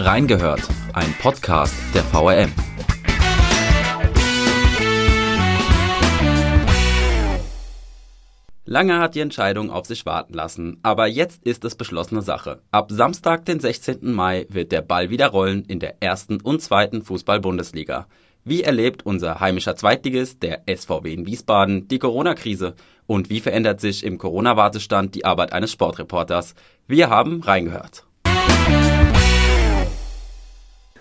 Reingehört, ein Podcast der VRM. Lange hat die Entscheidung auf sich warten lassen, aber jetzt ist es beschlossene Sache. Ab Samstag, den 16. Mai, wird der Ball wieder rollen in der ersten und zweiten Fußball-Bundesliga. Wie erlebt unser heimischer Zweitligist, der SVW in Wiesbaden, die Corona-Krise? Und wie verändert sich im Corona-Wartestand die Arbeit eines Sportreporters? Wir haben reingehört.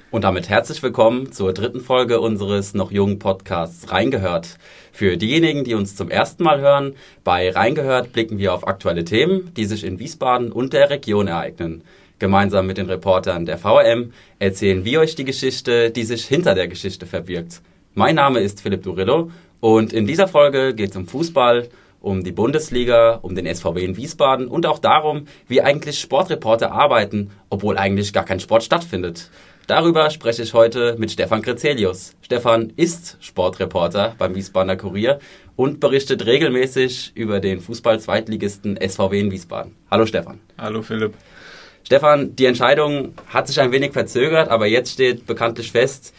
Und damit herzlich willkommen zur dritten Folge unseres noch jungen Podcasts Reingehört. Für diejenigen, die uns zum ersten Mal hören, bei Reingehört blicken wir auf aktuelle Themen, die sich in Wiesbaden und der Region ereignen. Gemeinsam mit den Reportern der VRM erzählen wir euch die Geschichte, die sich hinter der Geschichte verbirgt. Mein Name ist Philipp Durillo und in dieser Folge geht es um Fußball, um die Bundesliga, um den SVW in Wiesbaden und auch darum, wie eigentlich Sportreporter arbeiten, obwohl eigentlich gar kein Sport stattfindet. Darüber spreche ich heute mit Stefan Krezelius. Stefan ist Sportreporter beim Wiesbadener Kurier und berichtet regelmäßig über den Fußball-Zweitligisten SVW in Wiesbaden. Hallo Stefan. Hallo Philipp. Stefan, die Entscheidung hat sich ein wenig verzögert, aber jetzt steht bekanntlich fest,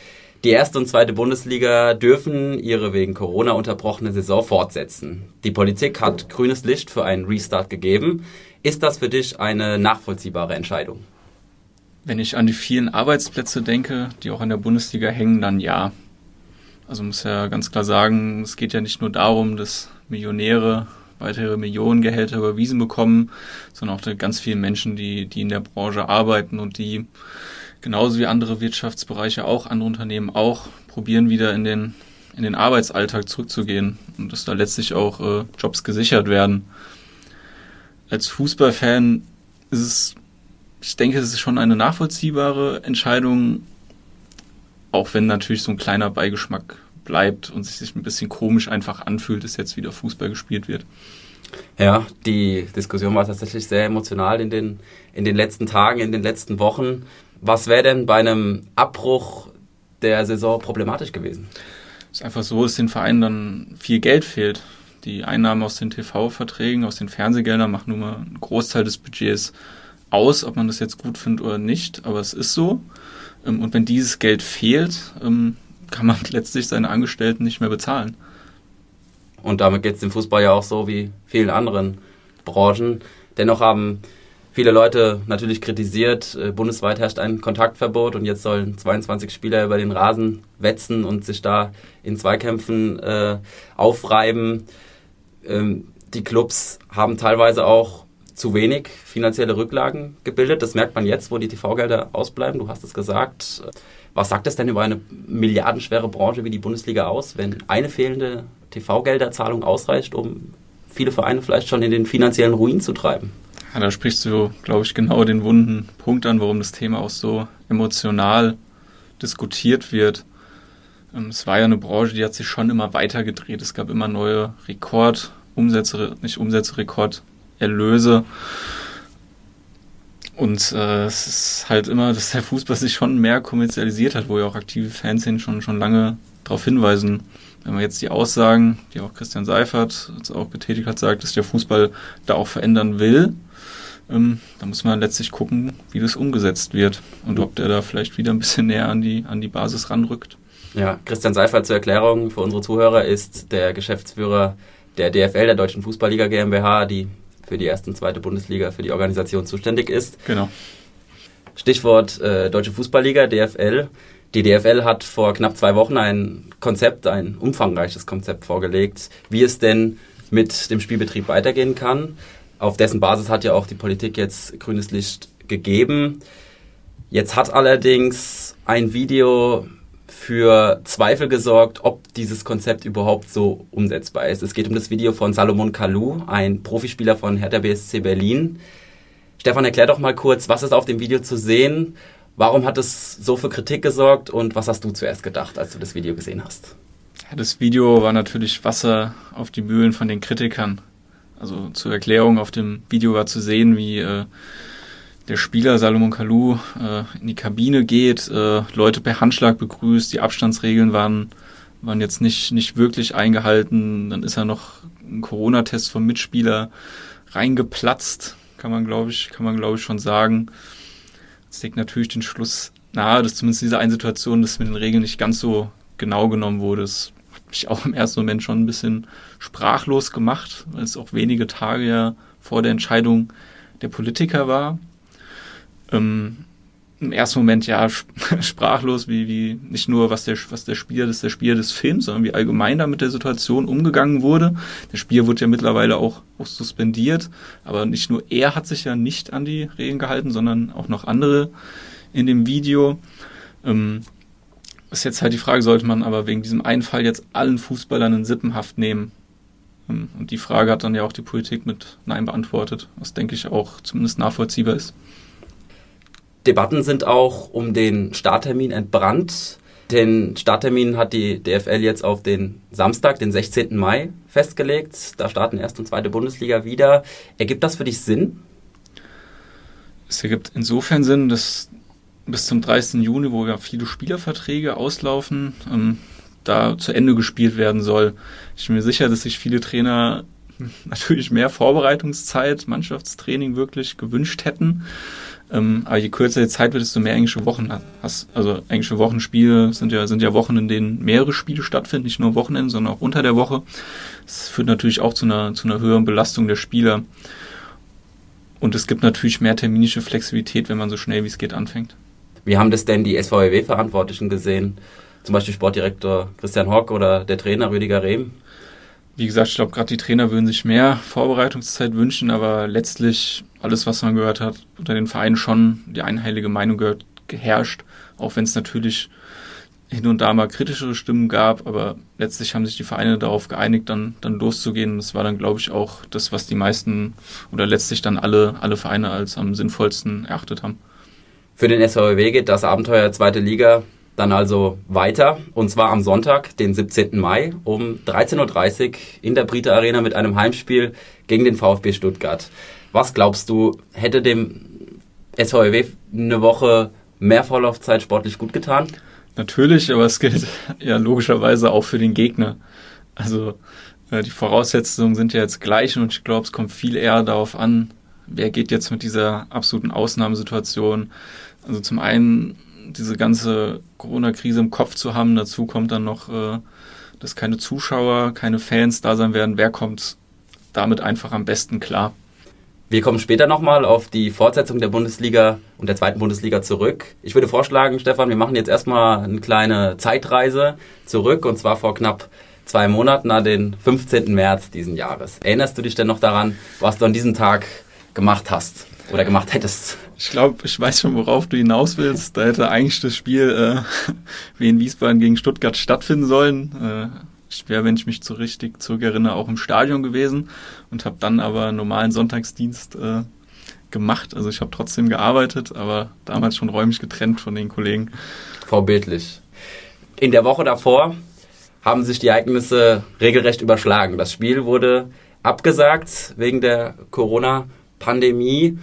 die erste und zweite Bundesliga dürfen ihre wegen Corona unterbrochene Saison fortsetzen. Die Politik hat grünes Licht für einen Restart gegeben. Ist das für dich eine nachvollziehbare Entscheidung? Wenn ich an die vielen Arbeitsplätze denke, die auch an der Bundesliga hängen, dann ja. Also muss ja ganz klar sagen, es geht ja nicht nur darum, dass Millionäre weitere Millionengehälter überwiesen bekommen, sondern auch ganz vielen Menschen, die, die in der Branche arbeiten und die genauso wie andere Wirtschaftsbereiche auch, andere Unternehmen auch, probieren wieder in den, in den Arbeitsalltag zurückzugehen und dass da letztlich auch äh, Jobs gesichert werden. Als Fußballfan ist es, ich denke, es ist schon eine nachvollziehbare Entscheidung, auch wenn natürlich so ein kleiner Beigeschmack bleibt und sich ein bisschen komisch einfach anfühlt, dass jetzt wieder Fußball gespielt wird. Ja, die Diskussion war tatsächlich sehr emotional in den, in den letzten Tagen, in den letzten Wochen. Was wäre denn bei einem Abbruch der Saison problematisch gewesen? Es ist einfach so, dass den Vereinen dann viel Geld fehlt. Die Einnahmen aus den TV-Verträgen, aus den Fernsehgeldern machen nun mal einen Großteil des Budgets aus, ob man das jetzt gut findet oder nicht, aber es ist so. Ähm, und wenn dieses Geld fehlt, ähm, kann man letztlich seine Angestellten nicht mehr bezahlen. Und damit geht es dem Fußball ja auch so wie vielen anderen Branchen. Dennoch haben viele Leute natürlich kritisiert, äh, bundesweit herrscht ein Kontaktverbot und jetzt sollen 22 Spieler über den Rasen wetzen und sich da in Zweikämpfen äh, aufreiben. Ähm, die Clubs haben teilweise auch zu wenig finanzielle Rücklagen gebildet. Das merkt man jetzt, wo die TV-Gelder ausbleiben. Du hast es gesagt. Was sagt es denn über eine milliardenschwere Branche wie die Bundesliga aus, wenn eine fehlende TV-Gelderzahlung ausreicht, um viele Vereine vielleicht schon in den finanziellen Ruin zu treiben? Ja, da sprichst du, glaube ich, genau den wunden Punkt an, warum das Thema auch so emotional diskutiert wird. Ähm, es war ja eine Branche, die hat sich schon immer weiter gedreht. Es gab immer neue Rekordumsätze, nicht Umsätze, Rekorderlöse. Und äh, es ist halt immer, dass der Fußball sich schon mehr kommerzialisiert hat, wo ja auch aktive Fans hin schon, schon lange darauf hinweisen. Wenn man jetzt die Aussagen, die auch Christian Seifert auch getätigt hat, sagt, dass der Fußball da auch verändern will, ähm, da muss man letztlich gucken, wie das umgesetzt wird und ob der da vielleicht wieder ein bisschen näher an die, an die Basis ranrückt. Ja, Christian Seifert zur Erklärung für unsere Zuhörer ist der Geschäftsführer der DFL, der Deutschen Fußballliga GmbH, die für die erste und zweite Bundesliga für die Organisation zuständig ist. Genau. Stichwort äh, Deutsche Fußballliga, DFL. Die DFL hat vor knapp zwei Wochen ein Konzept, ein umfangreiches Konzept vorgelegt, wie es denn mit dem Spielbetrieb weitergehen kann auf dessen Basis hat ja auch die Politik jetzt grünes Licht gegeben. Jetzt hat allerdings ein Video für Zweifel gesorgt, ob dieses Konzept überhaupt so umsetzbar ist. Es geht um das Video von Salomon Kalou, ein Profispieler von Hertha BSC Berlin. Stefan, erklär doch mal kurz, was ist auf dem Video zu sehen? Warum hat es so für Kritik gesorgt und was hast du zuerst gedacht, als du das Video gesehen hast? Ja, das Video war natürlich Wasser auf die Mühlen von den Kritikern. Also zur Erklärung auf dem Video war zu sehen, wie äh, der Spieler Salomon Kalou äh, in die Kabine geht, äh, Leute per Handschlag begrüßt, die Abstandsregeln waren, waren jetzt nicht, nicht wirklich eingehalten. Dann ist er noch ein Corona-Test vom Mitspieler reingeplatzt, kann man glaube ich, kann man glaube ich schon sagen. es legt natürlich den Schluss nahe, dass zumindest in dieser einen Situation, dass mit den Regeln nicht ganz so genau genommen wurde. Das hat mich auch im ersten Moment schon ein bisschen sprachlos gemacht, weil es auch wenige Tage ja vor der Entscheidung der Politiker war. Ähm, Im ersten Moment ja sprachlos, wie, wie nicht nur was der, was der Spieler, das der Spieler des Films, sondern wie allgemein da mit der Situation umgegangen wurde. Der Spieler wurde ja mittlerweile auch, auch suspendiert, aber nicht nur er hat sich ja nicht an die Regeln gehalten, sondern auch noch andere in dem Video. Ähm, ist jetzt halt die Frage, sollte man aber wegen diesem einen Fall jetzt allen Fußballern in Sippenhaft nehmen? Ähm, und die Frage hat dann ja auch die Politik mit Nein beantwortet, was denke ich auch zumindest nachvollziehbar ist. Debatten sind auch um den Starttermin entbrannt. Den Starttermin hat die DFL jetzt auf den Samstag, den 16. Mai, festgelegt. Da starten erste und zweite Bundesliga wieder. Ergibt das für dich Sinn? Es ergibt insofern Sinn, dass bis zum 30. Juni, wo ja viele Spielerverträge auslaufen, ähm, da zu Ende gespielt werden soll. Ich bin mir sicher, dass sich viele Trainer natürlich mehr Vorbereitungszeit, Mannschaftstraining wirklich gewünscht hätten. Ähm, aber je kürzer die Zeit wird, desto mehr englische Wochen hast. Also englische Wochenspiele sind ja, sind ja Wochen, in denen mehrere Spiele stattfinden, nicht nur Wochenende, sondern auch unter der Woche. Das führt natürlich auch zu einer, zu einer höheren Belastung der Spieler. Und es gibt natürlich mehr terminische Flexibilität, wenn man so schnell wie es geht anfängt. Wie haben das denn die SVW-Verantwortlichen gesehen? Zum Beispiel Sportdirektor Christian Hock oder der Trainer Rüdiger Rehm? Wie gesagt, ich glaube, gerade die Trainer würden sich mehr Vorbereitungszeit wünschen, aber letztlich alles, was man gehört hat, unter den Vereinen schon die einheilige Meinung gehört, geherrscht, auch wenn es natürlich hin und da mal kritischere Stimmen gab, aber letztlich haben sich die Vereine darauf geeinigt, dann, dann loszugehen. Das war dann, glaube ich, auch das, was die meisten oder letztlich dann alle, alle Vereine als am sinnvollsten erachtet haben. Für den SVW geht das Abenteuer zweite Liga dann also weiter und zwar am Sonntag, den 17. Mai um 13.30 Uhr in der Brite Arena mit einem Heimspiel gegen den VfB Stuttgart. Was glaubst du, hätte dem SVW eine Woche mehr Vorlaufzeit sportlich gut getan? Natürlich, aber es gilt ja logischerweise auch für den Gegner. Also äh, die Voraussetzungen sind ja jetzt gleich und ich glaube, es kommt viel eher darauf an, wer geht jetzt mit dieser absoluten Ausnahmesituation also zum einen diese ganze Corona-Krise im Kopf zu haben, dazu kommt dann noch, äh, dass keine Zuschauer, keine Fans da sein werden. Wer kommt damit einfach am besten klar? Wir kommen später nochmal auf die Fortsetzung der Bundesliga und der zweiten Bundesliga zurück. Ich würde vorschlagen, Stefan, wir machen jetzt erstmal eine kleine Zeitreise zurück und zwar vor knapp zwei Monaten an den 15. März diesen Jahres. Erinnerst du dich denn noch daran, was du an diesem Tag gemacht hast oder gemacht hättest? Ich glaube, ich weiß schon, worauf du hinaus willst. Da hätte eigentlich das Spiel äh, wie in Wiesbaden gegen Stuttgart stattfinden sollen. Äh, ich wäre, wenn ich mich so richtig zurückerinnere, auch im Stadion gewesen und habe dann aber einen normalen Sonntagsdienst äh, gemacht. Also ich habe trotzdem gearbeitet, aber damals schon räumlich getrennt von den Kollegen. Vorbildlich. In der Woche davor haben sich die Ereignisse regelrecht überschlagen. Das Spiel wurde abgesagt wegen der Corona-Pandemie.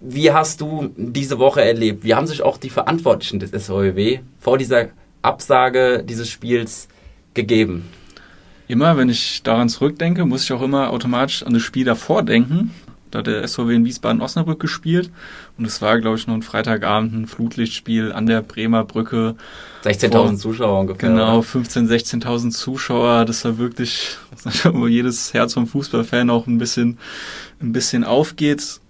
Wie hast du diese Woche erlebt? Wie haben sich auch die Verantwortlichen des SVW vor dieser Absage dieses Spiels gegeben? Immer, wenn ich daran zurückdenke, muss ich auch immer automatisch an das Spiel davor denken. Da hat der SVW in Wiesbaden-Osnabrück gespielt und es war, glaube ich, noch ein Freitagabend, ein Flutlichtspiel an der Bremer Brücke. 16.000 Zuschauer ungefähr. Genau, 15.000, 16.000 Zuschauer. Das war wirklich, wo jedes Herz vom Fußballfan auch ein bisschen, ein bisschen aufgeht.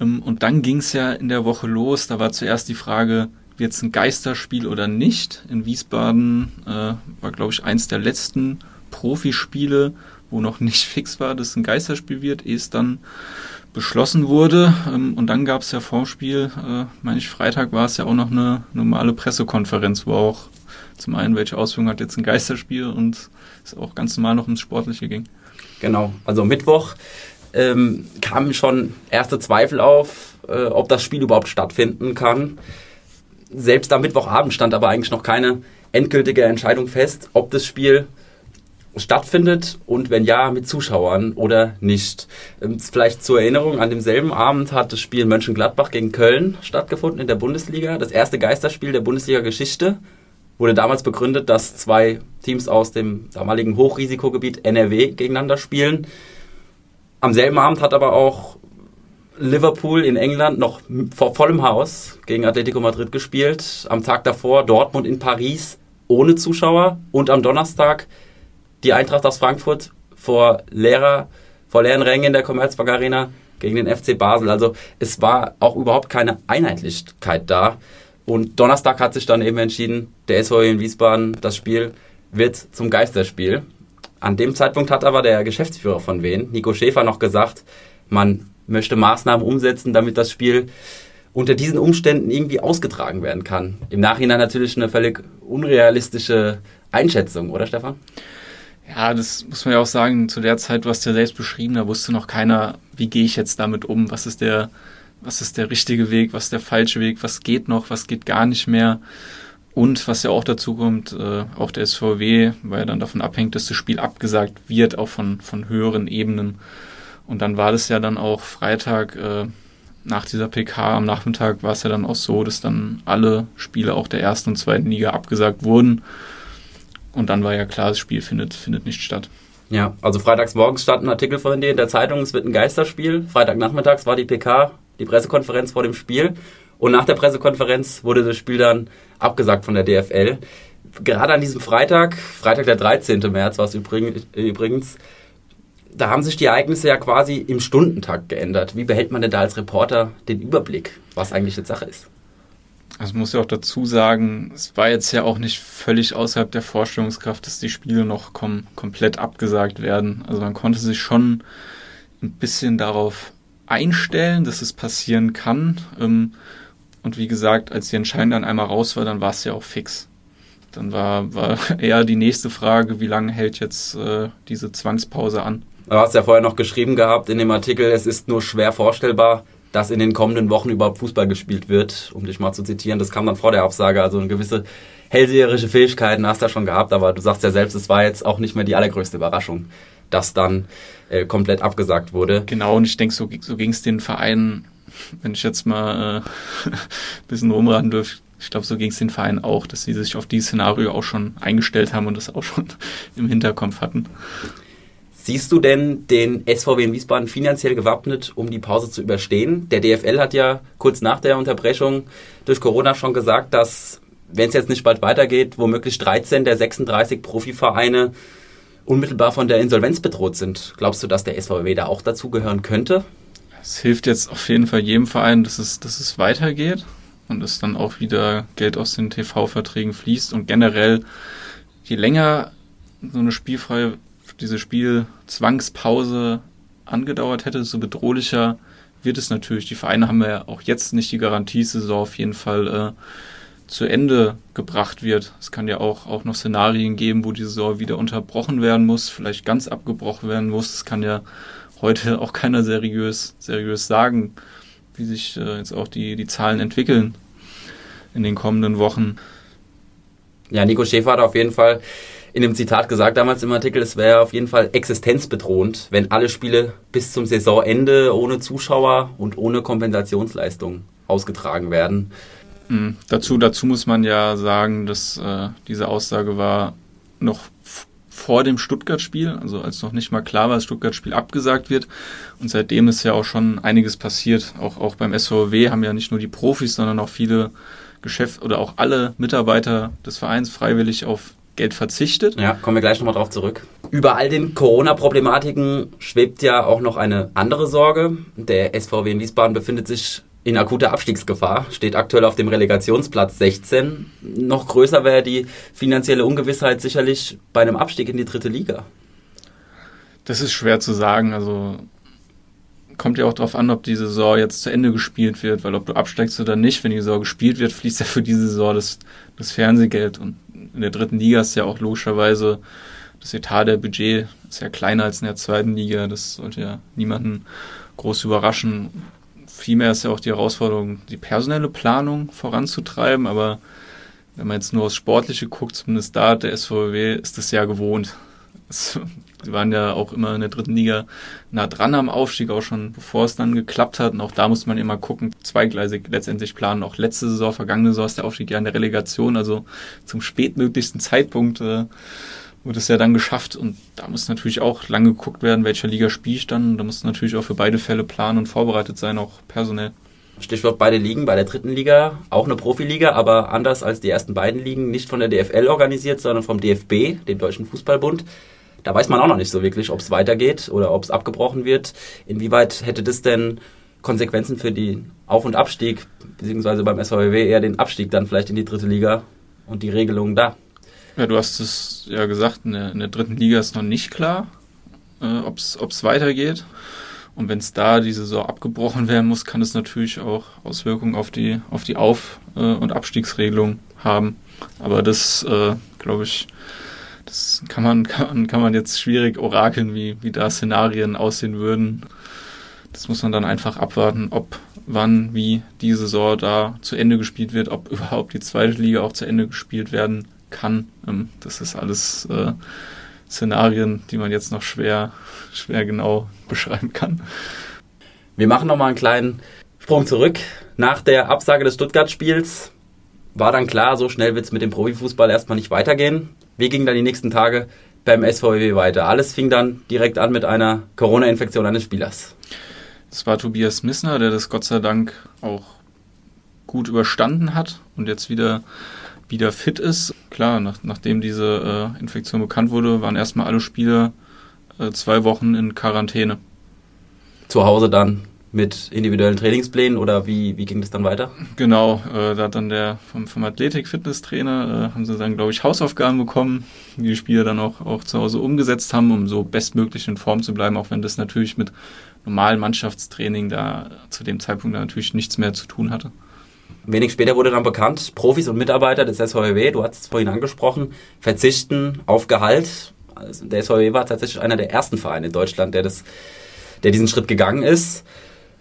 Ähm, und dann ging es ja in der Woche los. Da war zuerst die Frage, wird es ein Geisterspiel oder nicht? In Wiesbaden äh, war, glaube ich, eins der letzten Profispiele, wo noch nicht fix war, dass es ein Geisterspiel wird, ehe es dann beschlossen wurde. Ähm, und dann gab es ja vorm Spiel, äh, meine ich, Freitag war es ja auch noch eine normale Pressekonferenz, wo auch zum einen, welche Ausführungen hat jetzt ein Geisterspiel und es auch ganz normal noch ums Sportliche ging. Genau, also Mittwoch ähm, kamen schon erste Zweifel auf, äh, ob das Spiel überhaupt stattfinden kann. Selbst am Mittwochabend stand aber eigentlich noch keine endgültige Entscheidung fest, ob das Spiel stattfindet und wenn ja, mit Zuschauern oder nicht. Ähm, vielleicht zur Erinnerung, an demselben Abend hat das Spiel Mönchengladbach gegen Köln stattgefunden in der Bundesliga. Das erste Geisterspiel der Bundesliga-Geschichte wurde damals begründet, dass zwei Teams aus dem damaligen Hochrisikogebiet NRW gegeneinander spielen. Am selben Abend hat aber auch Liverpool in England noch vor vollem Haus gegen Atletico Madrid gespielt. Am Tag davor Dortmund in Paris ohne Zuschauer und am Donnerstag die Eintracht aus Frankfurt vor leerer, vor leeren Rängen in der Commerzbank Arena gegen den FC Basel. Also es war auch überhaupt keine Einheitlichkeit da. Und Donnerstag hat sich dann eben entschieden, der SVW in Wiesbaden, das Spiel wird zum Geisterspiel. An dem Zeitpunkt hat aber der Geschäftsführer von Wien, Nico Schäfer, noch gesagt, man möchte Maßnahmen umsetzen, damit das Spiel unter diesen Umständen irgendwie ausgetragen werden kann. Im Nachhinein natürlich eine völlig unrealistische Einschätzung, oder Stefan? Ja, das muss man ja auch sagen, zu der Zeit, was du selbst beschrieben, da wusste noch keiner, wie gehe ich jetzt damit um, was ist der, was ist der richtige Weg, was ist der falsche Weg, was geht noch, was geht gar nicht mehr. Und was ja auch dazu kommt, äh, auch der SVW, weil er dann davon abhängt, dass das Spiel abgesagt wird, auch von, von höheren Ebenen. Und dann war das ja dann auch Freitag äh, nach dieser PK am Nachmittag war es ja dann auch so, dass dann alle Spiele auch der ersten und zweiten Liga abgesagt wurden. Und dann war ja klar, das Spiel findet, findet nicht statt. Ja, also freitags morgens stand ein Artikel von dir in der Zeitung, es wird ein Geisterspiel. Freitagnachmittags war die PK, die Pressekonferenz vor dem Spiel. Und nach der Pressekonferenz wurde das Spiel dann abgesagt von der DFL. Gerade an diesem Freitag, Freitag der 13. März war es übrigens, da haben sich die Ereignisse ja quasi im Stundentakt geändert. Wie behält man denn da als Reporter den Überblick, was eigentlich jetzt Sache ist? Also muss ja auch dazu sagen, es war jetzt ja auch nicht völlig außerhalb der Vorstellungskraft, dass die Spiele noch kom komplett abgesagt werden. Also man konnte sich schon ein bisschen darauf einstellen, dass es passieren kann. Ähm, und wie gesagt, als die Entscheidung dann einmal raus war, dann war es ja auch fix. Dann war, war eher die nächste Frage, wie lange hält jetzt äh, diese Zwangspause an? Du hast ja vorher noch geschrieben gehabt in dem Artikel, es ist nur schwer vorstellbar, dass in den kommenden Wochen überhaupt Fußball gespielt wird, um dich mal zu zitieren. Das kam dann vor der Absage, also eine gewisse hellseherische Fähigkeiten hast du ja schon gehabt, aber du sagst ja selbst, es war jetzt auch nicht mehr die allergrößte Überraschung, dass dann äh, komplett abgesagt wurde. Genau, und ich denke, so, so ging es den Vereinen, wenn ich jetzt mal äh, ein bisschen rumraten dürfte, ich glaube, so ging es den Vereinen auch, dass sie sich auf dieses Szenario auch schon eingestellt haben und das auch schon im Hinterkopf hatten. Siehst du denn den SVW in Wiesbaden finanziell gewappnet, um die Pause zu überstehen? Der DFL hat ja kurz nach der Unterbrechung durch Corona schon gesagt, dass, wenn es jetzt nicht bald weitergeht, womöglich 13 der 36 Profivereine unmittelbar von der Insolvenz bedroht sind. Glaubst du, dass der SVW da auch dazugehören könnte? Es hilft jetzt auf jeden Fall jedem Verein, dass es, dass es weitergeht und dass dann auch wieder Geld aus den TV-Verträgen fließt und generell, je länger so eine spielfreie diese Spielzwangspause angedauert hätte, so bedrohlicher wird es natürlich. Die Vereine haben ja auch jetzt nicht die Garantie, dass Saison auf jeden Fall äh, zu Ende gebracht wird. Es kann ja auch, auch noch Szenarien geben, wo die Saison wieder unterbrochen werden muss, vielleicht ganz abgebrochen werden muss. Das kann ja heute auch keiner seriös, seriös sagen, wie sich äh, jetzt auch die, die Zahlen entwickeln in den kommenden Wochen. Ja, Nico Schäfer hat auf jeden Fall in dem Zitat gesagt damals im Artikel, es wäre auf jeden Fall existenzbedrohend, wenn alle Spiele bis zum Saisonende ohne Zuschauer und ohne Kompensationsleistung ausgetragen werden. Mhm. Dazu, dazu muss man ja sagen, dass äh, diese Aussage war noch vor dem Stuttgart-Spiel, also als noch nicht mal klar war, dass Stuttgart-Spiel abgesagt wird. Und seitdem ist ja auch schon einiges passiert. Auch, auch beim SVW haben ja nicht nur die Profis, sondern auch viele Geschäft oder auch alle Mitarbeiter des Vereins freiwillig auf Geld verzichtet. Ja, kommen wir gleich nochmal drauf zurück. Über all den Corona-Problematiken schwebt ja auch noch eine andere Sorge. Der SVW in Wiesbaden befindet sich in akuter Abstiegsgefahr, steht aktuell auf dem Relegationsplatz 16. Noch größer wäre die finanzielle Ungewissheit sicherlich bei einem Abstieg in die dritte Liga. Das ist schwer zu sagen. Also kommt ja auch darauf an, ob die Saison jetzt zu Ende gespielt wird, weil ob du absteigst oder nicht, wenn die Saison gespielt wird, fließt ja für diese Saison das, das Fernsehgeld und in der dritten Liga ist ja auch logischerweise das Etat der Budget ist ja kleiner als in der zweiten Liga. Das sollte ja niemanden groß überraschen. Vielmehr ist ja auch die Herausforderung, die personelle Planung voranzutreiben. Aber wenn man jetzt nur aufs Sportliche guckt, zumindest da der SVW ist das ja gewohnt. Sie waren ja auch immer in der dritten Liga nah dran am Aufstieg, auch schon bevor es dann geklappt hat. Und auch da muss man immer gucken, zweigleisig letztendlich planen. Auch letzte Saison, vergangene Saison ist der Aufstieg ja in der Relegation, also zum spätmöglichsten Zeitpunkt äh, wurde es ja dann geschafft und da muss natürlich auch lange geguckt werden, welcher Liga spiele ich dann. Da muss natürlich auch für beide Fälle planen und vorbereitet sein, auch personell. Stichwort beide Ligen, bei der dritten Liga auch eine Profiliga, aber anders als die ersten beiden Ligen, nicht von der DFL organisiert, sondern vom DFB, dem Deutschen Fußballbund. Da weiß man auch noch nicht so wirklich, ob es weitergeht oder ob es abgebrochen wird. Inwieweit hätte das denn Konsequenzen für den Auf- und Abstieg, beziehungsweise beim SVW eher den Abstieg dann vielleicht in die dritte Liga und die Regelungen da? Ja, du hast es ja gesagt, in der, in der dritten Liga ist noch nicht klar, äh, ob es weitergeht. Und wenn es da die Saison abgebrochen werden muss, kann es natürlich auch Auswirkungen auf die, auf die Auf- äh, und Abstiegsregelung haben. Aber das, äh, glaube ich, das kann man, kann, kann man jetzt schwierig orakeln, wie, wie da Szenarien aussehen würden. Das muss man dann einfach abwarten, ob, wann, wie die Saison da zu Ende gespielt wird, ob überhaupt die zweite Liga auch zu Ende gespielt werden kann. Ähm, das ist alles äh, Szenarien, die man jetzt noch schwer, schwer genau beschreiben kann. Wir machen nochmal einen kleinen Sprung zurück. Nach der Absage des Stuttgart-Spiels war dann klar, so schnell wird es mit dem Profifußball erstmal nicht weitergehen. Wie gingen dann die nächsten Tage beim SVW weiter? Alles fing dann direkt an mit einer Corona-Infektion eines Spielers. Es war Tobias Missner, der das Gott sei Dank auch gut überstanden hat und jetzt wieder, wieder fit ist. Klar, nach, nachdem diese äh, Infektion bekannt wurde, waren erstmal alle Spieler äh, zwei Wochen in Quarantäne. Zu Hause dann mit individuellen Trainingsplänen oder wie, wie ging das dann weiter? Genau, äh, da hat dann der vom, vom Athletik-Fitness-Trainer, äh, haben sie dann, glaube ich, Hausaufgaben bekommen, die die Spieler dann auch, auch zu Hause umgesetzt haben, um so bestmöglich in Form zu bleiben, auch wenn das natürlich mit normalen Mannschaftstraining da zu dem Zeitpunkt natürlich nichts mehr zu tun hatte. Wenig später wurde dann bekannt, Profis und Mitarbeiter des SVW, du hast es vorhin angesprochen, verzichten auf Gehalt. Also der SVW war tatsächlich einer der ersten Vereine in Deutschland, der, das, der diesen Schritt gegangen ist.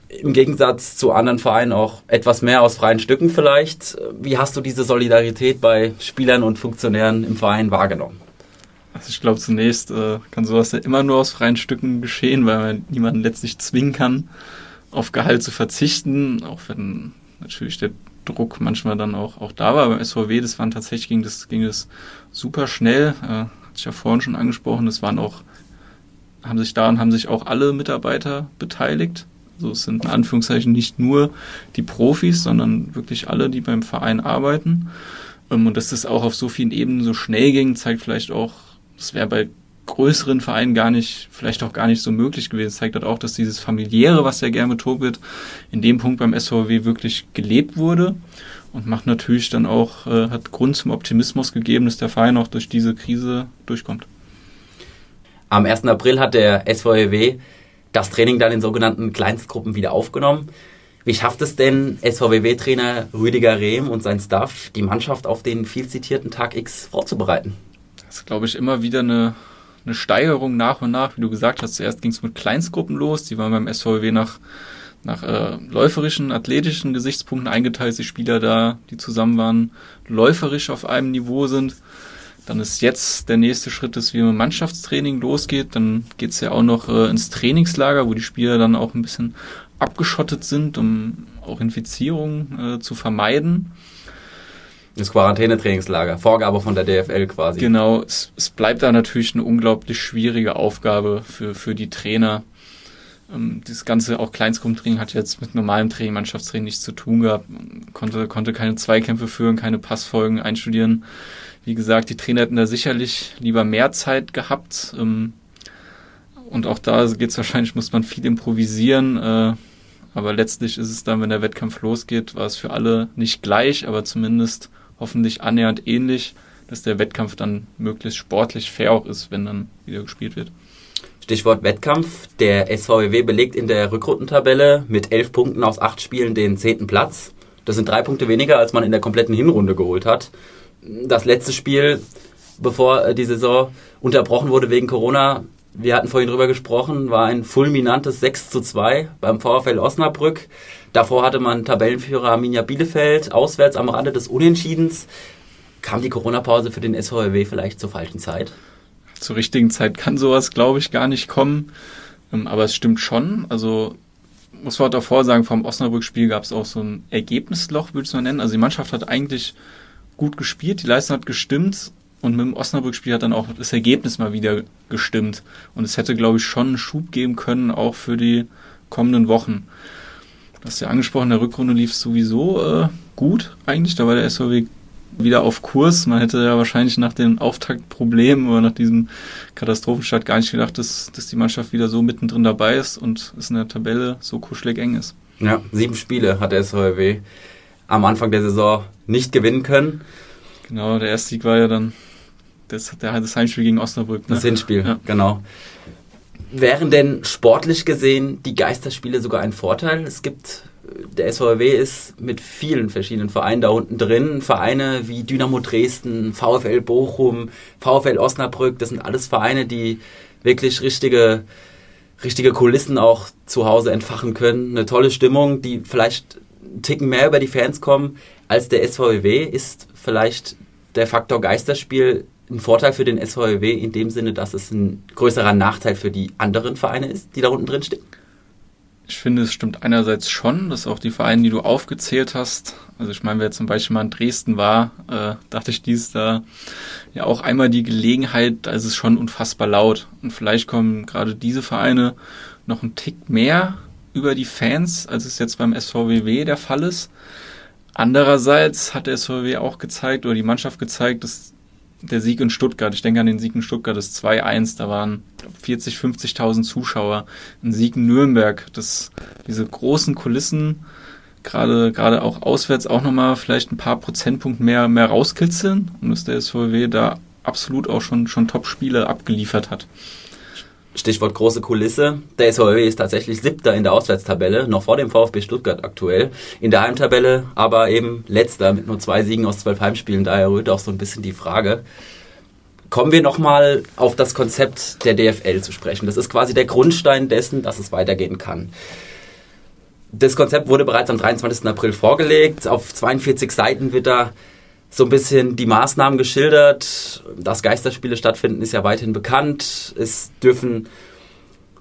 Im Gegensatz zu anderen Vereinen auch etwas mehr aus freien Stücken vielleicht. Wie hast du diese Solidarität bei Spielern und Funktionären im Verein wahrgenommen? Also ich glaube, zunächst äh, kann sowas ja immer nur aus freien Stücken geschehen, weil man niemanden letztlich zwingen kann, auf Gehalt zu verzichten, auch wenn natürlich der Druck manchmal dann auch, auch da war. Beim SVW, das waren tatsächlich, ging das, ging das super schnell. Äh, hatte ich ja vorhin schon angesprochen, das waren auch, haben sich daran haben sich auch alle Mitarbeiter beteiligt. Also es sind in Anführungszeichen nicht nur die Profis, sondern wirklich alle, die beim Verein arbeiten. Ähm, und dass das auch auf so vielen Ebenen so schnell ging, zeigt vielleicht auch, das wäre bei größeren Vereinen gar nicht, vielleicht auch gar nicht so möglich gewesen. Das zeigt halt auch, dass dieses familiäre, was ja gerne betont wird, in dem Punkt beim SVW wirklich gelebt wurde und macht natürlich dann auch, äh, hat Grund zum Optimismus gegeben, dass der Verein auch durch diese Krise durchkommt. Am 1. April hat der SVW das Training dann in sogenannten Kleinstgruppen wieder aufgenommen. Wie schafft es denn SVW-Trainer Rüdiger Rehm und sein Staff, die Mannschaft auf den viel zitierten Tag X vorzubereiten? Das ist, glaube ich, immer wieder eine, eine Steigerung nach und nach. Wie du gesagt hast, zuerst ging es mit Kleinstgruppen los. Die waren beim SVW nach, nach äh, läuferischen, athletischen Gesichtspunkten eingeteilt. Die Spieler da, die zusammen waren, läuferisch auf einem Niveau sind. Dann ist jetzt der nächste Schritt, dass wir mit Mannschaftstraining losgeht. Dann geht es ja auch noch äh, ins Trainingslager, wo die Spieler dann auch ein bisschen abgeschottet sind, um auch Infizierungen äh, zu vermeiden. Das Quarantänetrainingslager, Vorgabe von der DFL quasi. Genau, es, es bleibt da natürlich eine unglaublich schwierige Aufgabe für, für die Trainer. Ähm, das ganze auch Kleinstgruppentraining hat jetzt mit normalem Training, Mannschaftstraining nichts zu tun gehabt. Man konnte, konnte keine Zweikämpfe führen, keine Passfolgen einstudieren. Wie gesagt, die Trainer hätten da sicherlich lieber mehr Zeit gehabt. Ähm, und auch da geht es wahrscheinlich, muss man viel improvisieren. Äh, aber letztlich ist es dann, wenn der Wettkampf losgeht, war es für alle nicht gleich, aber zumindest hoffentlich annähernd ähnlich, dass der Wettkampf dann möglichst sportlich fair auch ist, wenn dann wieder gespielt wird. Stichwort Wettkampf. Der SVW belegt in der Rückrundentabelle mit elf Punkten aus acht Spielen den zehnten Platz. Das sind drei Punkte weniger, als man in der kompletten Hinrunde geholt hat. Das letzte Spiel, bevor die Saison unterbrochen wurde wegen Corona, wir hatten vorhin drüber gesprochen, war ein fulminantes 6 zu 2 beim VfL Osnabrück. Davor hatte man Tabellenführer Arminia Bielefeld auswärts am Rande des Unentschiedens. Kam die Corona-Pause für den SVW vielleicht zur falschen Zeit? Zur richtigen Zeit kann sowas, glaube ich, gar nicht kommen. Aber es stimmt schon. Also muss man davor sagen, vom Osnabrück-Spiel gab es auch so ein Ergebnisloch, würde ich es mal nennen. Also die Mannschaft hat eigentlich gut gespielt, die Leistung hat gestimmt, Und mit dem Osnabrück-Spiel hat dann auch das Ergebnis mal wieder gestimmt. Und es hätte, glaube ich, schon einen Schub geben können, auch für die kommenden Wochen. Du hast ja angesprochen, der Rückrunde lief sowieso äh, gut eigentlich. Da war der SVW wieder auf Kurs. Man hätte ja wahrscheinlich nach den Auftaktproblemen oder nach diesem Katastrophenstart gar nicht gedacht, dass, dass die Mannschaft wieder so mittendrin dabei ist und es in der Tabelle so kuschelig eng ist. Ja, sieben Spiele hat der SVW am Anfang der Saison nicht gewinnen können. Genau, der erste Sieg war ja dann das, das Heimspiel gegen Osnabrück. Ne? Das Hinspiel, ja. genau. Wären denn sportlich gesehen die Geisterspiele sogar ein Vorteil? Es gibt, der SVW ist mit vielen verschiedenen Vereinen da unten drin. Vereine wie Dynamo Dresden, VfL Bochum, VfL Osnabrück, das sind alles Vereine, die wirklich richtige, richtige Kulissen auch zu Hause entfachen können. Eine tolle Stimmung, die vielleicht einen Ticken mehr über die Fans kommen als der SVW, ist vielleicht der Faktor Geisterspiel ein Vorteil für den SVW in dem Sinne, dass es ein größerer Nachteil für die anderen Vereine ist, die da unten drin stehen? Ich finde, es stimmt einerseits schon, dass auch die Vereine, die du aufgezählt hast, also ich meine, wer zum Beispiel mal in Dresden war, äh, dachte ich dies da ja auch einmal die Gelegenheit, da ist es schon unfassbar laut. Und vielleicht kommen gerade diese Vereine noch einen Tick mehr über die Fans, als es jetzt beim SVWW der Fall ist. Andererseits hat der SVW auch gezeigt, oder die Mannschaft gezeigt, dass der Sieg in Stuttgart, ich denke an den Sieg in Stuttgart, das 2-1, da waren 40, 50.000 Zuschauer. Ein Sieg in Nürnberg, das, diese großen Kulissen, gerade, gerade auch auswärts auch nochmal vielleicht ein paar Prozentpunkte mehr, mehr rauskitzeln und dass der SVW da absolut auch schon, schon Top-Spiele abgeliefert hat. Stichwort große Kulisse. Der SVW ist tatsächlich siebter in der Auswärtstabelle, noch vor dem VfB Stuttgart aktuell. In der Heimtabelle aber eben letzter mit nur zwei Siegen aus zwölf Heimspielen. Daher rührt auch so ein bisschen die Frage. Kommen wir nochmal auf das Konzept der DFL zu sprechen. Das ist quasi der Grundstein dessen, dass es weitergehen kann. Das Konzept wurde bereits am 23. April vorgelegt. Auf 42 Seiten wird da so ein bisschen die Maßnahmen geschildert. Dass Geisterspiele stattfinden, ist ja weithin bekannt. Es dürfen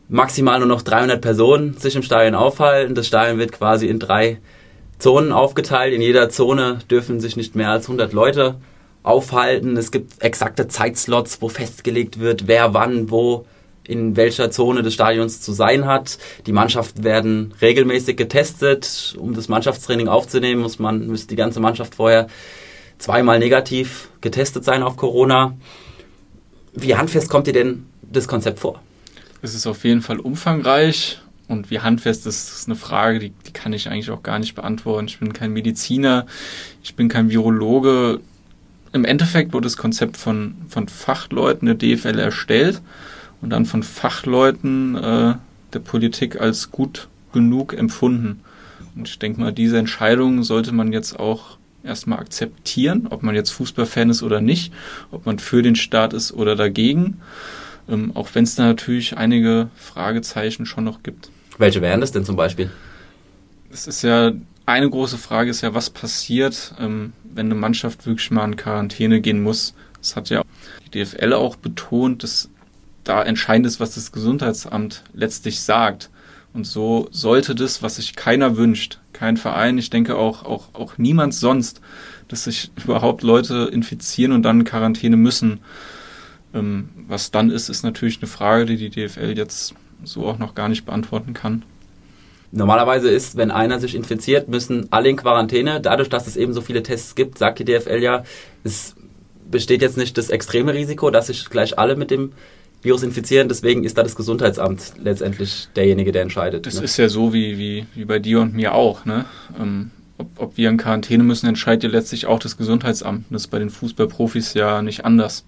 maximal nur noch 300 Personen sich im Stadion aufhalten. Das Stadion wird quasi in drei Zonen aufgeteilt. In jeder Zone dürfen sich nicht mehr als 100 Leute aufhalten. Es gibt exakte Zeitslots, wo festgelegt wird, wer wann wo in welcher Zone des Stadions zu sein hat. Die Mannschaften werden regelmäßig getestet. Um das Mannschaftstraining aufzunehmen, muss man, müsste die ganze Mannschaft vorher zweimal negativ getestet sein auf Corona. Wie handfest kommt dir denn das Konzept vor? Es ist auf jeden Fall umfangreich und wie handfest das ist eine Frage, die, die kann ich eigentlich auch gar nicht beantworten. Ich bin kein Mediziner, ich bin kein Virologe. Im Endeffekt wurde das Konzept von, von Fachleuten der DFL erstellt und dann von Fachleuten äh, der Politik als gut genug empfunden. Und ich denke mal, diese Entscheidung sollte man jetzt auch erstmal akzeptieren, ob man jetzt Fußballfan ist oder nicht, ob man für den Staat ist oder dagegen, ähm, auch wenn es da natürlich einige Fragezeichen schon noch gibt. Welche wären das denn zum Beispiel? Es ist ja, eine große Frage ist ja, was passiert, ähm, wenn eine Mannschaft wirklich mal in Quarantäne gehen muss. Das hat ja die DFL auch betont, dass da entscheidend ist, was das Gesundheitsamt letztlich sagt. Und so sollte das, was sich keiner wünscht, kein Verein, ich denke auch, auch, auch niemand sonst, dass sich überhaupt Leute infizieren und dann in Quarantäne müssen. Ähm, was dann ist, ist natürlich eine Frage, die die DFL jetzt so auch noch gar nicht beantworten kann. Normalerweise ist, wenn einer sich infiziert, müssen alle in Quarantäne. Dadurch, dass es eben so viele Tests gibt, sagt die DFL ja, es besteht jetzt nicht das extreme Risiko, dass sich gleich alle mit dem Virus infizieren. Deswegen ist da das Gesundheitsamt letztendlich derjenige, der entscheidet. Das ne? ist ja so wie, wie, wie bei dir und mir auch. Ne? Ähm, ob, ob wir in Quarantäne müssen, entscheidet ja letztlich auch das Gesundheitsamt. Das ist bei den Fußballprofis ja nicht anders.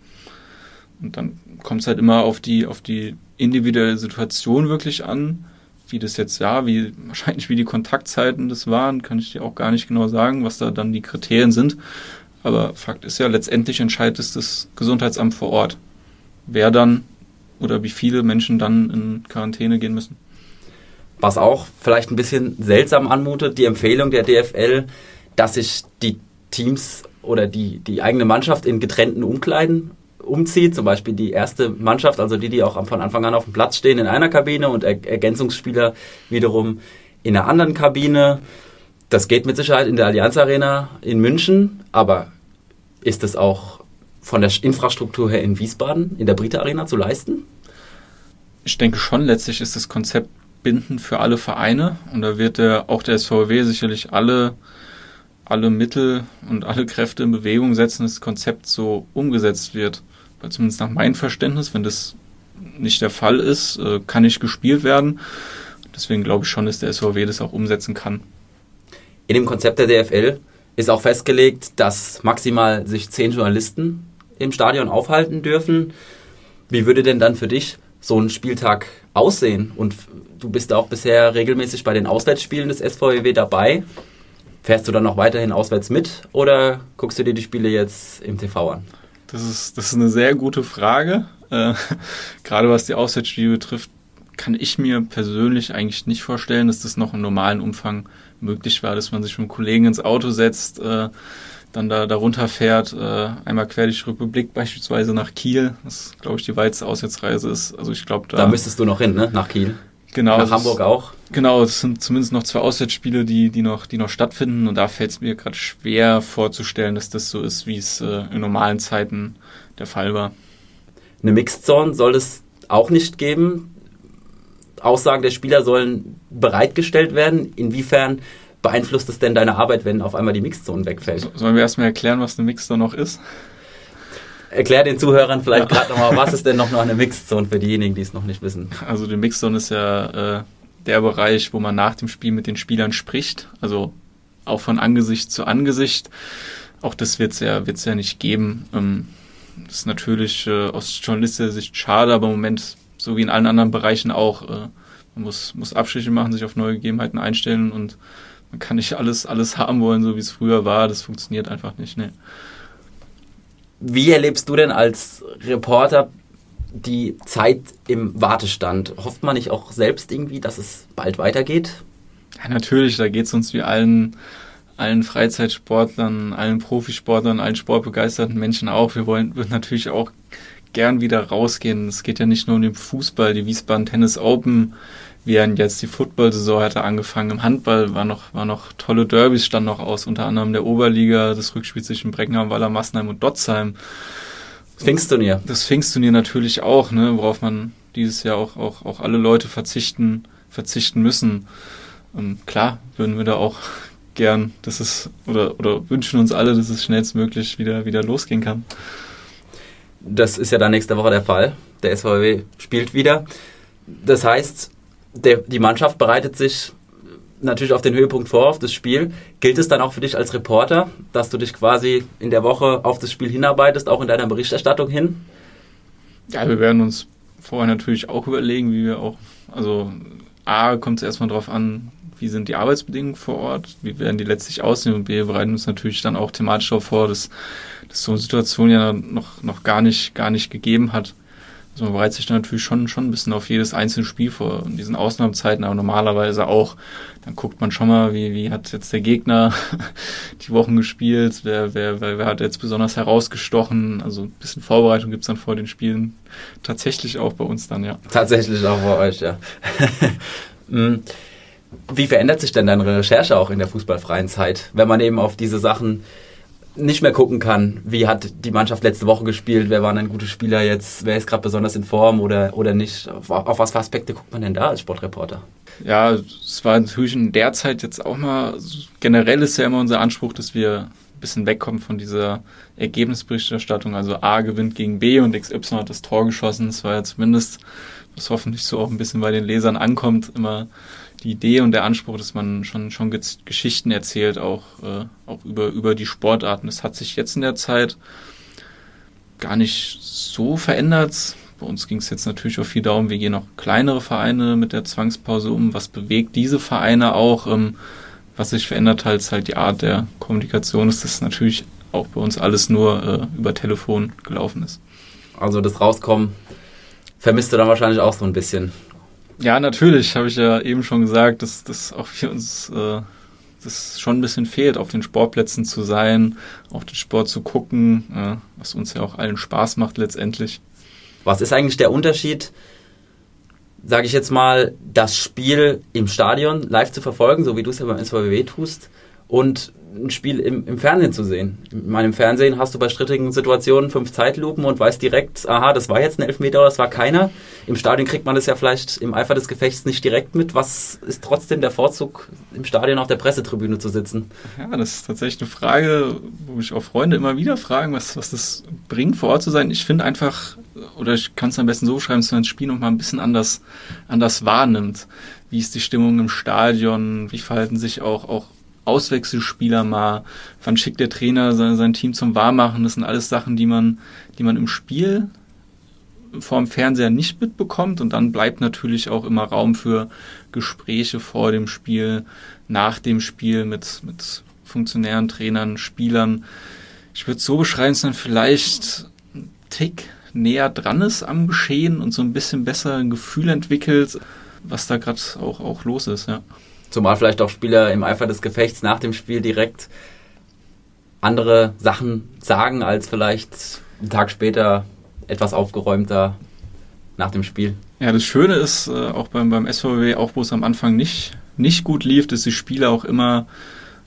Und dann kommt es halt immer auf die, auf die individuelle Situation wirklich an. Wie das jetzt, ja, wie, wahrscheinlich wie die Kontaktzeiten das waren, kann ich dir auch gar nicht genau sagen, was da dann die Kriterien sind. Aber Fakt ist ja, letztendlich entscheidet es das Gesundheitsamt vor Ort. Wer dann oder wie viele Menschen dann in Quarantäne gehen müssen. Was auch vielleicht ein bisschen seltsam anmutet, die Empfehlung der DFL, dass sich die Teams oder die, die eigene Mannschaft in getrennten Umkleiden umzieht. Zum Beispiel die erste Mannschaft, also die, die auch von Anfang an auf dem Platz stehen, in einer Kabine und er Ergänzungsspieler wiederum in einer anderen Kabine. Das geht mit Sicherheit in der Allianz Arena in München, aber ist es auch von der Infrastruktur her in Wiesbaden, in der Brite Arena zu leisten? Ich denke schon, letztlich ist das Konzept bindend für alle Vereine und da wird der, auch der SVW sicherlich alle, alle Mittel und alle Kräfte in Bewegung setzen, dass das Konzept so umgesetzt wird. Weil zumindest nach meinem Verständnis, wenn das nicht der Fall ist, äh, kann nicht gespielt werden. Deswegen glaube ich schon, dass der SVW das auch umsetzen kann. In dem Konzept der DFL ist auch festgelegt, dass maximal sich zehn Journalisten im Stadion aufhalten dürfen. Wie würde denn dann für dich so ein Spieltag aussehen? Und du bist auch bisher regelmäßig bei den Auswärtsspielen des SVW dabei. Fährst du dann noch weiterhin auswärts mit oder guckst du dir die Spiele jetzt im TV an? Das ist, das ist eine sehr gute Frage. Äh, gerade was die Auswärtsspiele betrifft, kann ich mir persönlich eigentlich nicht vorstellen, dass das noch im normalen Umfang möglich war, dass man sich mit einem Kollegen ins Auto setzt, äh, dann da darunter fährt, äh, einmal quer durch die Republik beispielsweise nach Kiel, was glaube ich die weiteste Auswärtsreise ist. Also ich glaube da. Da müsstest du noch hin, ne? Nach Kiel. Genau. Nach Hamburg auch. Genau, es sind zumindest noch zwei Auswärtsspiele, die, die, noch, die noch stattfinden. Und da fällt es mir gerade schwer vorzustellen, dass das so ist, wie es äh, in normalen Zeiten der Fall war. Eine Mixed Zone soll es auch nicht geben. Aussagen der Spieler sollen bereitgestellt werden. Inwiefern beeinflusst es denn deine Arbeit, wenn auf einmal die Mixed Zone wegfällt? So, sollen wir erstmal erklären, was eine Mixed Zone noch ist? Erklär den Zuhörern vielleicht ja. gerade nochmal, was ist denn noch eine Mixed Zone für diejenigen, die es noch nicht wissen? Also die Mixed Zone ist ja äh, der Bereich, wo man nach dem Spiel mit den Spielern spricht, also auch von Angesicht zu Angesicht. Auch das wird es ja, wird's ja nicht geben. Ähm, das ist natürlich äh, aus journalistischer Sicht schade, aber im Moment, so wie in allen anderen Bereichen auch, äh, man muss, muss Abstriche machen, sich auf neue Gegebenheiten einstellen und man kann nicht alles, alles haben wollen, so wie es früher war. Das funktioniert einfach nicht. Nee. Wie erlebst du denn als Reporter die Zeit im Wartestand? Hofft man nicht auch selbst irgendwie, dass es bald weitergeht? Ja, natürlich, da geht es uns wie allen, allen Freizeitsportlern, allen Profisportlern, allen sportbegeisterten Menschen auch. Wir wollen würden natürlich auch gern wieder rausgehen. Es geht ja nicht nur um den Fußball, die Wiesbaden Tennis Open während jetzt die Football-Saison hatte angefangen. Im Handball war noch, war noch tolle Derbys standen noch aus, unter anderem der Oberliga, das Rückspiel zwischen Breckenham, Waller, Massenheim und Dotzheim. Pfingstturnier. Das Pfingstturnier natürlich auch, ne, worauf man dieses Jahr auch, auch, auch alle Leute verzichten, verzichten müssen. Und klar, würden wir da auch gern, dass es, oder, oder wünschen uns alle, dass es schnellstmöglich wieder, wieder losgehen kann. Das ist ja dann nächste Woche der Fall. Der SVW spielt wieder. Das heißt, der, die Mannschaft bereitet sich natürlich auf den Höhepunkt vor, auf das Spiel. Gilt es dann auch für dich als Reporter, dass du dich quasi in der Woche auf das Spiel hinarbeitest, auch in deiner Berichterstattung hin? Ja, wir werden uns vorher natürlich auch überlegen, wie wir auch, also A, kommt es erstmal darauf an, wie sind die Arbeitsbedingungen vor Ort, wie werden die letztlich aussehen und B, bereiten uns natürlich dann auch thematisch darauf vor, dass, dass so eine Situation ja noch, noch gar nicht, gar nicht gegeben hat. Also man bereitet sich dann natürlich schon, schon ein bisschen auf jedes einzelne Spiel vor in diesen Ausnahmezeiten, aber normalerweise auch. Dann guckt man schon mal, wie, wie hat jetzt der Gegner die Wochen gespielt, wer, wer, wer, wer hat jetzt besonders herausgestochen. Also ein bisschen Vorbereitung gibt's dann vor den Spielen tatsächlich auch bei uns dann, ja. Tatsächlich auch bei euch, ja. Hm. Wie verändert sich denn deine Recherche auch in der fußballfreien Zeit, wenn man eben auf diese Sachen nicht mehr gucken kann, wie hat die Mannschaft letzte Woche gespielt, wer waren ein guter Spieler jetzt, wer ist gerade besonders in Form oder, oder nicht. Auf, auf, was für Aspekte guckt man denn da als Sportreporter? Ja, es war natürlich in der Zeit jetzt auch mal, generell ist ja immer unser Anspruch, dass wir ein bisschen wegkommen von dieser Ergebnisberichterstattung. Also A gewinnt gegen B und XY hat das Tor geschossen. Das war ja zumindest, was hoffentlich so auch ein bisschen bei den Lesern ankommt, immer die Idee und der Anspruch, dass man schon, schon Geschichten erzählt, auch, äh, auch über, über die Sportarten. Das hat sich jetzt in der Zeit gar nicht so verändert. Bei uns ging es jetzt natürlich auch viel darum, wir gehen auch kleinere Vereine mit der Zwangspause um. Was bewegt diese Vereine auch? Ähm, was sich verändert hat, ist halt die Art der Kommunikation, ist das natürlich auch bei uns alles nur äh, über Telefon gelaufen ist. Also das Rauskommen vermisst du dann wahrscheinlich auch so ein bisschen. Ja, natürlich, habe ich ja eben schon gesagt, dass das auch für uns äh, das schon ein bisschen fehlt, auf den Sportplätzen zu sein, auch den Sport zu gucken, äh, was uns ja auch allen Spaß macht letztendlich. Was ist eigentlich der Unterschied, sage ich jetzt mal, das Spiel im Stadion live zu verfolgen, so wie du es ja beim SVW tust, und ein Spiel im, im Fernsehen zu sehen. In meinem Fernsehen hast du bei strittigen Situationen fünf Zeitlupen und weißt direkt, aha, das war jetzt ein Elfmeter oder das war keiner. Im Stadion kriegt man das ja vielleicht im Eifer des Gefechts nicht direkt mit. Was ist trotzdem der Vorzug, im Stadion auf der Pressetribüne zu sitzen? Ja, das ist tatsächlich eine Frage, wo mich auch Freunde immer wieder fragen, was, was das bringt, vor Ort zu sein. Ich finde einfach, oder ich kann es am besten so schreiben, dass man das Spiel noch mal ein bisschen anders, anders wahrnimmt. Wie ist die Stimmung im Stadion? Wie verhalten sich auch, auch Auswechselspieler mal, wann schickt der Trainer sein, sein Team zum Warmmachen, das sind alles Sachen, die man, die man im Spiel vorm Fernseher nicht mitbekommt und dann bleibt natürlich auch immer Raum für Gespräche vor dem Spiel, nach dem Spiel mit, mit Funktionären, Trainern, Spielern. Ich würde so beschreiben, dass man vielleicht ein Tick näher dran ist am Geschehen und so ein bisschen besser ein Gefühl entwickelt, was da gerade auch, auch los ist, ja. Zumal vielleicht auch Spieler im Eifer des Gefechts nach dem Spiel direkt andere Sachen sagen, als vielleicht einen Tag später etwas aufgeräumter nach dem Spiel. Ja, das Schöne ist äh, auch beim, beim SVW, auch wo es am Anfang nicht, nicht gut lief, dass die Spieler auch immer,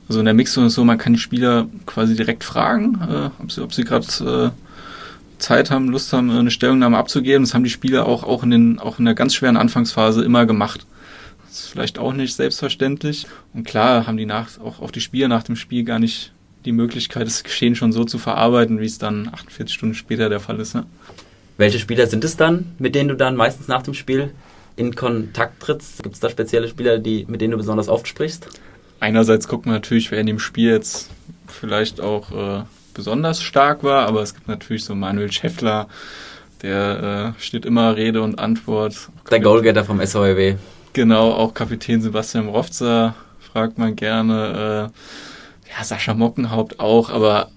also in der Mixzone ist so, man kann die Spieler quasi direkt fragen, äh, ob sie, ob sie gerade äh, Zeit haben, Lust haben, eine Stellungnahme abzugeben. Das haben die Spieler auch, auch, in den, auch in der ganz schweren Anfangsphase immer gemacht. Ist vielleicht auch nicht selbstverständlich. Und klar haben die nach, auch, auch die Spieler nach dem Spiel gar nicht die Möglichkeit, das Geschehen schon so zu verarbeiten, wie es dann 48 Stunden später der Fall ist. Ne? Welche Spieler sind es dann, mit denen du dann meistens nach dem Spiel in Kontakt trittst? Gibt es da spezielle Spieler, die, mit denen du besonders oft sprichst? Einerseits guckt man natürlich, wer in dem Spiel jetzt vielleicht auch äh, besonders stark war, aber es gibt natürlich so Manuel Scheffler, der äh, steht immer Rede und Antwort. Der Goalgetter vom SVW. Genau, auch Kapitän Sebastian Rovza fragt man gerne. Äh, ja, Sascha Mockenhaupt auch, aber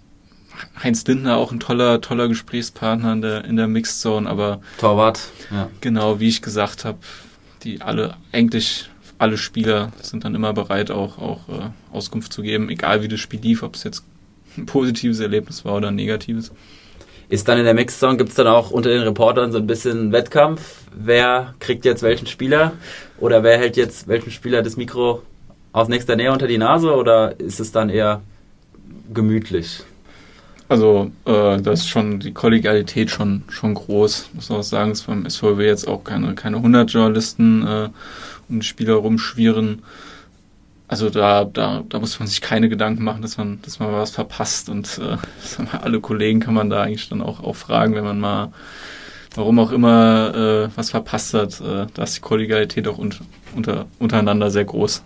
Heinz Lindner auch ein toller, toller Gesprächspartner in der, in der Mixzone, aber Torwart, ja. Genau, wie ich gesagt habe, die alle, eigentlich alle Spieler sind dann immer bereit, auch, auch äh, Auskunft zu geben, egal wie das Spiel lief, ob es jetzt ein positives Erlebnis war oder ein negatives. Ist dann in der Mixzone, gibt es dann auch unter den Reportern so ein bisschen Wettkampf? Wer kriegt jetzt welchen Spieler? Oder wer hält jetzt welchen Spieler das Mikro aus nächster Nähe unter die Nase? Oder ist es dann eher gemütlich? Also, äh, da ist schon die Kollegialität schon, schon groß. Muss man auch sagen, es beim SVW jetzt auch keine, keine 100 Journalisten äh, die Spieler rumschwirren also da, da, da muss man sich keine Gedanken machen, dass man, dass man was verpasst. Und äh, alle Kollegen kann man da eigentlich dann auch, auch fragen, wenn man mal, warum auch immer, äh, was verpasst hat. Äh, da ist die Kollegialität auch unter, unter, untereinander sehr groß.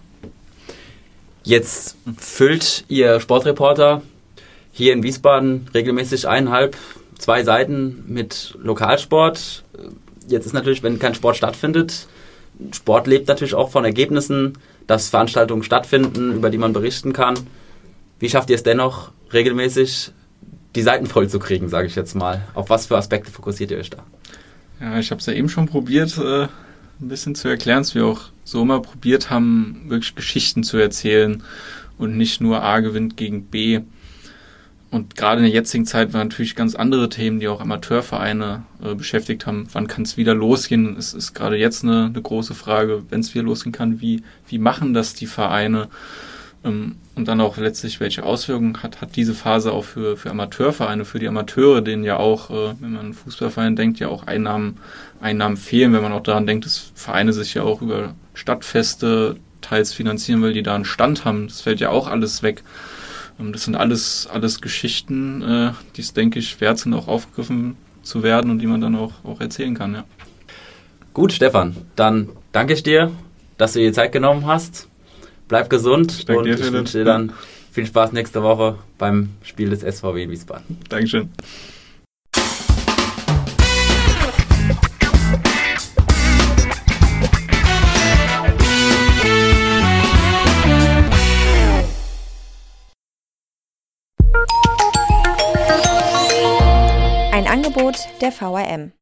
Jetzt füllt Ihr Sportreporter hier in Wiesbaden regelmäßig eineinhalb, zwei Seiten mit Lokalsport. Jetzt ist natürlich, wenn kein Sport stattfindet, Sport lebt natürlich auch von Ergebnissen dass Veranstaltungen stattfinden, über die man berichten kann. Wie schafft ihr es dennoch regelmäßig, die Seiten voll zu kriegen, sage ich jetzt mal? Auf was für Aspekte fokussiert ihr euch da? Ja, ich habe es ja eben schon probiert, äh, ein bisschen zu erklären, dass wir auch so immer probiert haben, wirklich Geschichten zu erzählen und nicht nur A gewinnt gegen B. Und gerade in der jetzigen Zeit waren natürlich ganz andere Themen, die auch Amateurvereine äh, beschäftigt haben. Wann kann es wieder losgehen? Es ist gerade jetzt eine, eine große Frage, wenn es wieder losgehen kann, wie, wie machen das die Vereine? Ähm, und dann auch letztlich, welche Auswirkungen hat, hat diese Phase auch für, für Amateurvereine, für die Amateure, denen ja auch, äh, wenn man an Fußballverein denkt, ja auch Einnahmen, Einnahmen fehlen, wenn man auch daran denkt, dass Vereine sich ja auch über Stadtfeste teils finanzieren will, die da einen Stand haben. Das fällt ja auch alles weg. Ähm, das sind alles, alles Geschichten, äh, die es, denke ich, wert sind, auch aufgegriffen zu werden und die man dann auch, auch erzählen kann. Ja. Gut, Stefan, dann danke ich dir, dass du dir Zeit genommen hast. Bleib gesund ich und ich wünsche dir dann viel Spaß nächste Woche beim Spiel des SVW in Wiesbaden. Dankeschön. Angebot der VRM.